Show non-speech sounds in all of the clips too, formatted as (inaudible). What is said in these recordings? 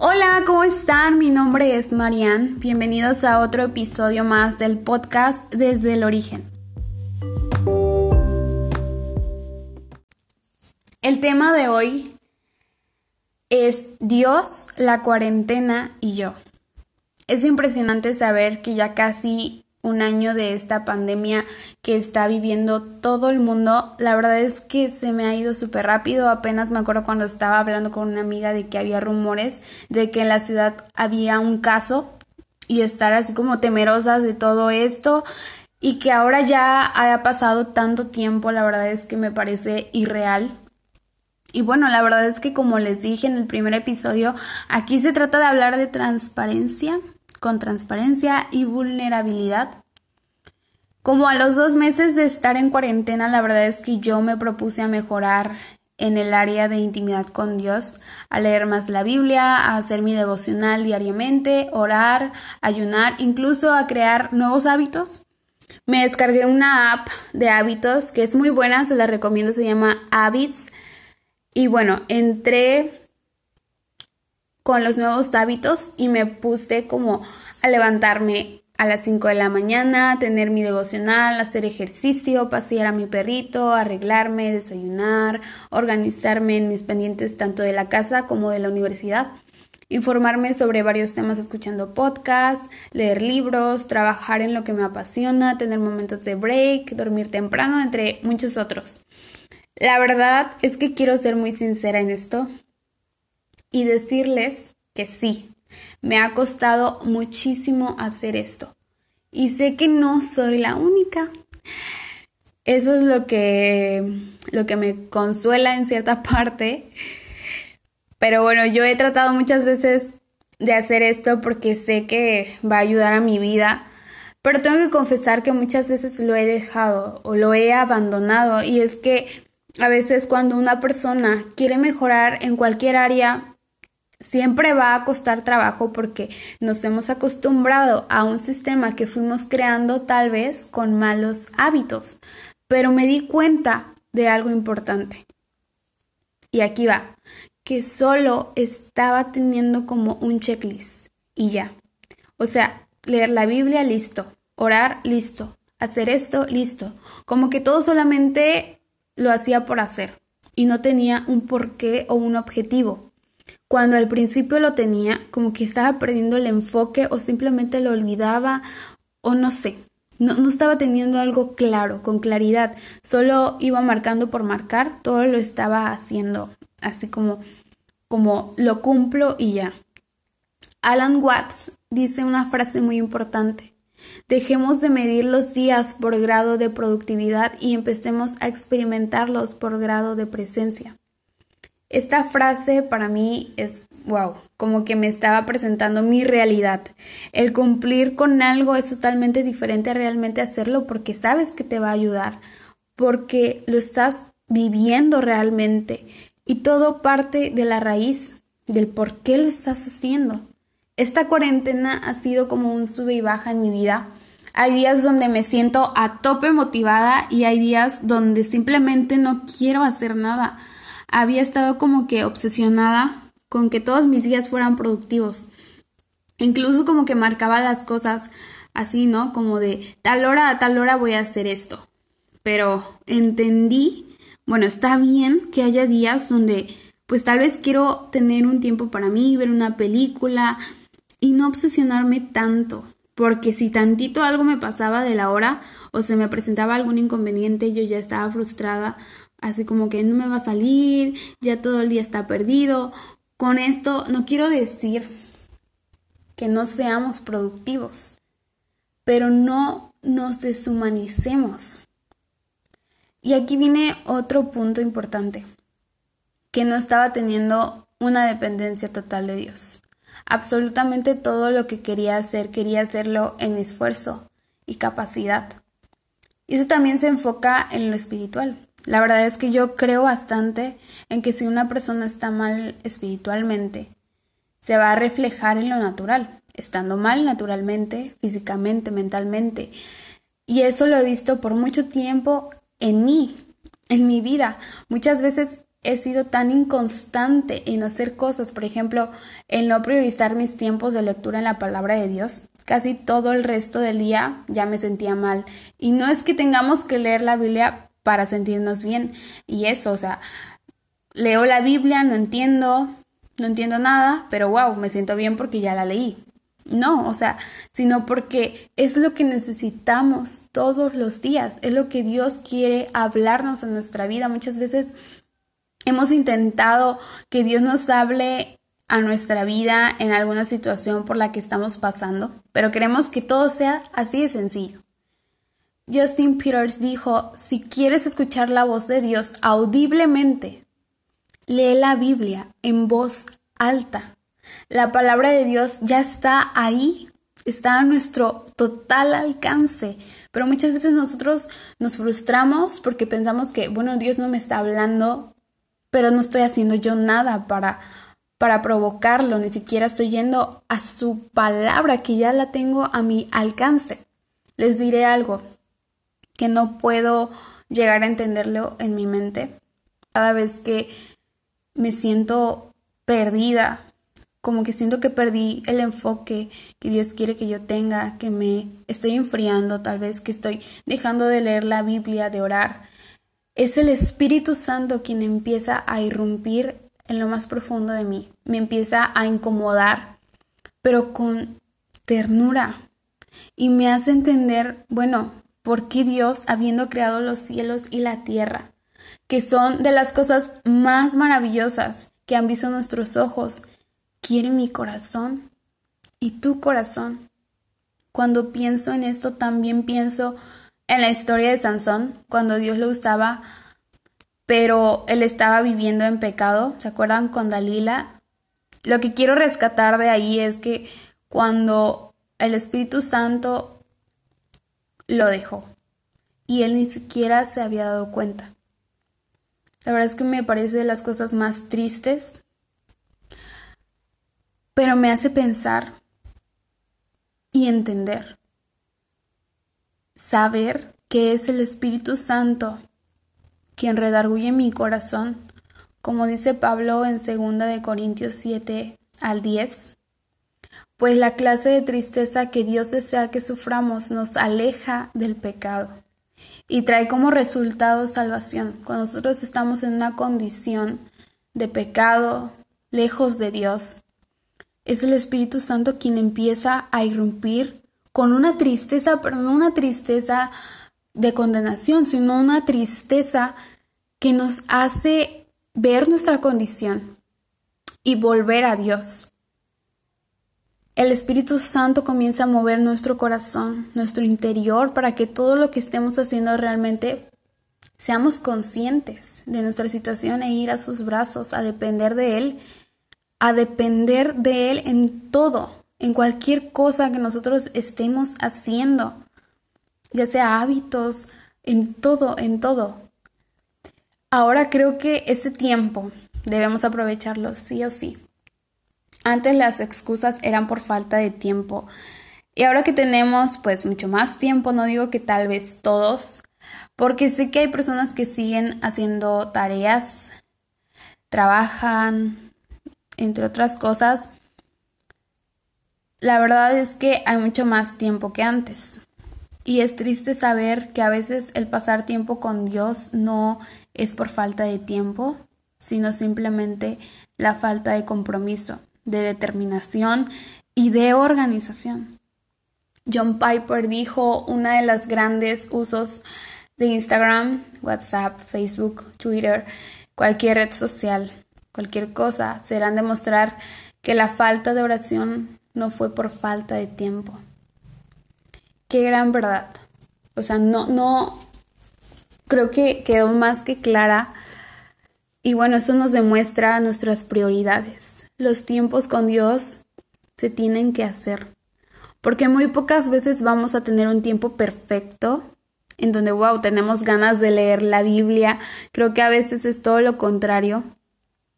Hola, ¿cómo están? Mi nombre es Marian. Bienvenidos a otro episodio más del podcast Desde el Origen. El tema de hoy es Dios, la cuarentena y yo. Es impresionante saber que ya casi un año de esta pandemia que está viviendo todo el mundo. La verdad es que se me ha ido súper rápido. Apenas me acuerdo cuando estaba hablando con una amiga de que había rumores de que en la ciudad había un caso y estar así como temerosas de todo esto y que ahora ya haya pasado tanto tiempo, la verdad es que me parece irreal. Y bueno, la verdad es que como les dije en el primer episodio, aquí se trata de hablar de transparencia, con transparencia y vulnerabilidad. Como a los dos meses de estar en cuarentena, la verdad es que yo me propuse a mejorar en el área de intimidad con Dios, a leer más la Biblia, a hacer mi devocional diariamente, orar, ayunar, incluso a crear nuevos hábitos. Me descargué una app de hábitos que es muy buena, se la recomiendo, se llama Habits. Y bueno, entré con los nuevos hábitos y me puse como a levantarme a las 5 de la mañana, tener mi devocional, hacer ejercicio, pasear a mi perrito, arreglarme, desayunar, organizarme en mis pendientes tanto de la casa como de la universidad, informarme sobre varios temas escuchando podcasts, leer libros, trabajar en lo que me apasiona, tener momentos de break, dormir temprano, entre muchos otros. La verdad es que quiero ser muy sincera en esto y decirles que sí, me ha costado muchísimo hacer esto. Y sé que no soy la única. Eso es lo que, lo que me consuela en cierta (laughs) parte. Pero bueno, yo he tratado muchas veces de hacer esto porque sé que va a ayudar a mi vida. Pero tengo que confesar que muchas veces lo he dejado o lo he abandonado. Y es que a veces cuando una persona quiere mejorar en cualquier área, siempre va a costar trabajo porque nos hemos acostumbrado a un sistema que fuimos creando tal vez con malos hábitos. Pero me di cuenta de algo importante. Y aquí va, que solo estaba teniendo como un checklist y ya. O sea, leer la Biblia, listo. Orar, listo. Hacer esto, listo. Como que todo solamente lo hacía por hacer y no tenía un porqué o un objetivo cuando al principio lo tenía, como que estaba perdiendo el enfoque o simplemente lo olvidaba o no sé. No, no, estaba teniendo algo claro, con claridad. Solo iba marcando por marcar, todo lo estaba haciendo así como, como lo cumplo y ya. Alan Watts dice una frase muy importante. Dejemos de medir los días por grado de productividad y empecemos a experimentarlos por grado de presencia. Esta frase para mí es, wow, como que me estaba presentando mi realidad. El cumplir con algo es totalmente diferente a realmente hacerlo porque sabes que te va a ayudar, porque lo estás viviendo realmente y todo parte de la raíz del por qué lo estás haciendo. Esta cuarentena ha sido como un sube y baja en mi vida. Hay días donde me siento a tope motivada y hay días donde simplemente no quiero hacer nada había estado como que obsesionada con que todos mis días fueran productivos. Incluso como que marcaba las cosas así, ¿no? Como de tal hora a tal hora voy a hacer esto. Pero entendí, bueno, está bien que haya días donde pues tal vez quiero tener un tiempo para mí, ver una película y no obsesionarme tanto. Porque si tantito algo me pasaba de la hora o se me presentaba algún inconveniente, yo ya estaba frustrada así como que no me va a salir, ya todo el día está perdido. Con esto no quiero decir que no seamos productivos, pero no nos deshumanicemos. Y aquí viene otro punto importante, que no estaba teniendo una dependencia total de Dios. Absolutamente todo lo que quería hacer, quería hacerlo en esfuerzo y capacidad. Y eso también se enfoca en lo espiritual. La verdad es que yo creo bastante en que si una persona está mal espiritualmente, se va a reflejar en lo natural, estando mal naturalmente, físicamente, mentalmente. Y eso lo he visto por mucho tiempo en mí, en mi vida. Muchas veces he sido tan inconstante en hacer cosas, por ejemplo, en no priorizar mis tiempos de lectura en la palabra de Dios, casi todo el resto del día ya me sentía mal. Y no es que tengamos que leer la Biblia para sentirnos bien. Y eso, o sea, leo la Biblia, no entiendo, no entiendo nada, pero wow, me siento bien porque ya la leí. No, o sea, sino porque es lo que necesitamos todos los días, es lo que Dios quiere hablarnos en nuestra vida. Muchas veces hemos intentado que Dios nos hable a nuestra vida en alguna situación por la que estamos pasando, pero queremos que todo sea así de sencillo. Justin Peters dijo, si quieres escuchar la voz de Dios audiblemente, lee la Biblia en voz alta. La palabra de Dios ya está ahí, está a nuestro total alcance. Pero muchas veces nosotros nos frustramos porque pensamos que, bueno, Dios no me está hablando, pero no estoy haciendo yo nada para para provocarlo, ni siquiera estoy yendo a su palabra que ya la tengo a mi alcance. Les diré algo que no puedo llegar a entenderlo en mi mente. Cada vez que me siento perdida, como que siento que perdí el enfoque que Dios quiere que yo tenga, que me estoy enfriando, tal vez que estoy dejando de leer la Biblia, de orar. Es el Espíritu Santo quien empieza a irrumpir en lo más profundo de mí. Me empieza a incomodar, pero con ternura. Y me hace entender, bueno, ¿por qué Dios, habiendo creado los cielos y la tierra, que son de las cosas más maravillosas que han visto nuestros ojos, quiere mi corazón y tu corazón? Cuando pienso en esto, también pienso en la historia de Sansón, cuando Dios lo usaba pero él estaba viviendo en pecado, ¿se acuerdan con Dalila? Lo que quiero rescatar de ahí es que cuando el Espíritu Santo lo dejó y él ni siquiera se había dado cuenta. La verdad es que me parece de las cosas más tristes, pero me hace pensar y entender, saber que es el Espíritu Santo quien redarguye mi corazón, como dice Pablo en 2 de Corintios 7 al 10. Pues la clase de tristeza que Dios desea que suframos nos aleja del pecado y trae como resultado salvación. Cuando nosotros estamos en una condición de pecado, lejos de Dios, es el Espíritu Santo quien empieza a irrumpir con una tristeza, pero no una tristeza de condenación, sino una tristeza que nos hace ver nuestra condición y volver a Dios. El Espíritu Santo comienza a mover nuestro corazón, nuestro interior, para que todo lo que estemos haciendo realmente seamos conscientes de nuestra situación e ir a sus brazos, a depender de Él, a depender de Él en todo, en cualquier cosa que nosotros estemos haciendo ya sea hábitos, en todo, en todo. Ahora creo que ese tiempo debemos aprovecharlo sí o sí. Antes las excusas eran por falta de tiempo. Y ahora que tenemos pues mucho más tiempo, no digo que tal vez todos, porque sé que hay personas que siguen haciendo tareas, trabajan, entre otras cosas. La verdad es que hay mucho más tiempo que antes. Y es triste saber que a veces el pasar tiempo con Dios no es por falta de tiempo, sino simplemente la falta de compromiso, de determinación y de organización. John Piper dijo una de las grandes usos de Instagram, WhatsApp, Facebook, Twitter, cualquier red social, cualquier cosa, serán demostrar que la falta de oración no fue por falta de tiempo, qué gran verdad. O sea, no, no, creo que quedó más que clara. Y bueno, eso nos demuestra nuestras prioridades. Los tiempos con Dios se tienen que hacer. Porque muy pocas veces vamos a tener un tiempo perfecto en donde, wow, tenemos ganas de leer la Biblia. Creo que a veces es todo lo contrario.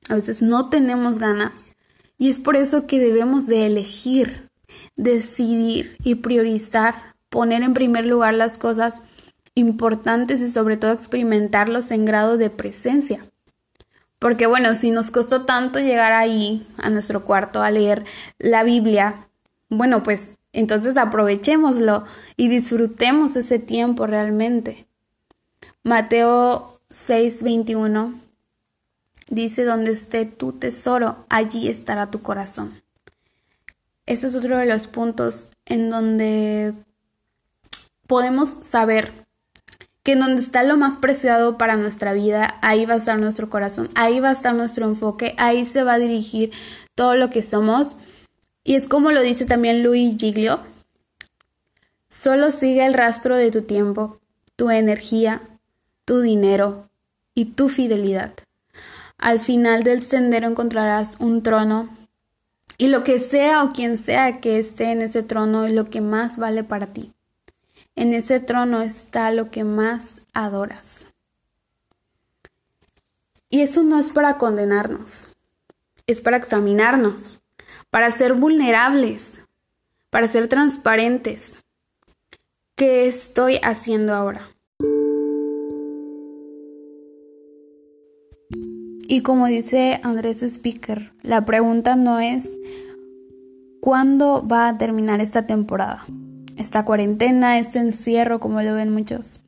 A veces no tenemos ganas. Y es por eso que debemos de elegir, decidir y priorizar poner en primer lugar las cosas importantes y sobre todo experimentarlos en grado de presencia. Porque bueno, si nos costó tanto llegar ahí, a nuestro cuarto, a leer la Biblia, bueno, pues entonces aprovechémoslo y disfrutemos ese tiempo realmente. Mateo 6:21 dice, donde esté tu tesoro, allí estará tu corazón. Ese es otro de los puntos en donde podemos saber que donde está lo más preciado para nuestra vida, ahí va a estar nuestro corazón, ahí va a estar nuestro enfoque, ahí se va a dirigir todo lo que somos. Y es como lo dice también Luis Giglio, solo sigue el rastro de tu tiempo, tu energía, tu dinero y tu fidelidad. Al final del sendero encontrarás un trono y lo que sea o quien sea que esté en ese trono es lo que más vale para ti. En ese trono está lo que más adoras. Y eso no es para condenarnos, es para examinarnos, para ser vulnerables, para ser transparentes. ¿Qué estoy haciendo ahora? Y como dice Andrés Speaker, la pregunta no es ¿cuándo va a terminar esta temporada? Esta cuarentena, este encierro, como lo ven muchos.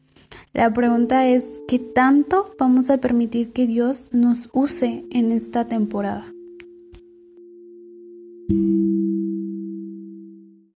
La pregunta es, ¿qué tanto vamos a permitir que Dios nos use en esta temporada?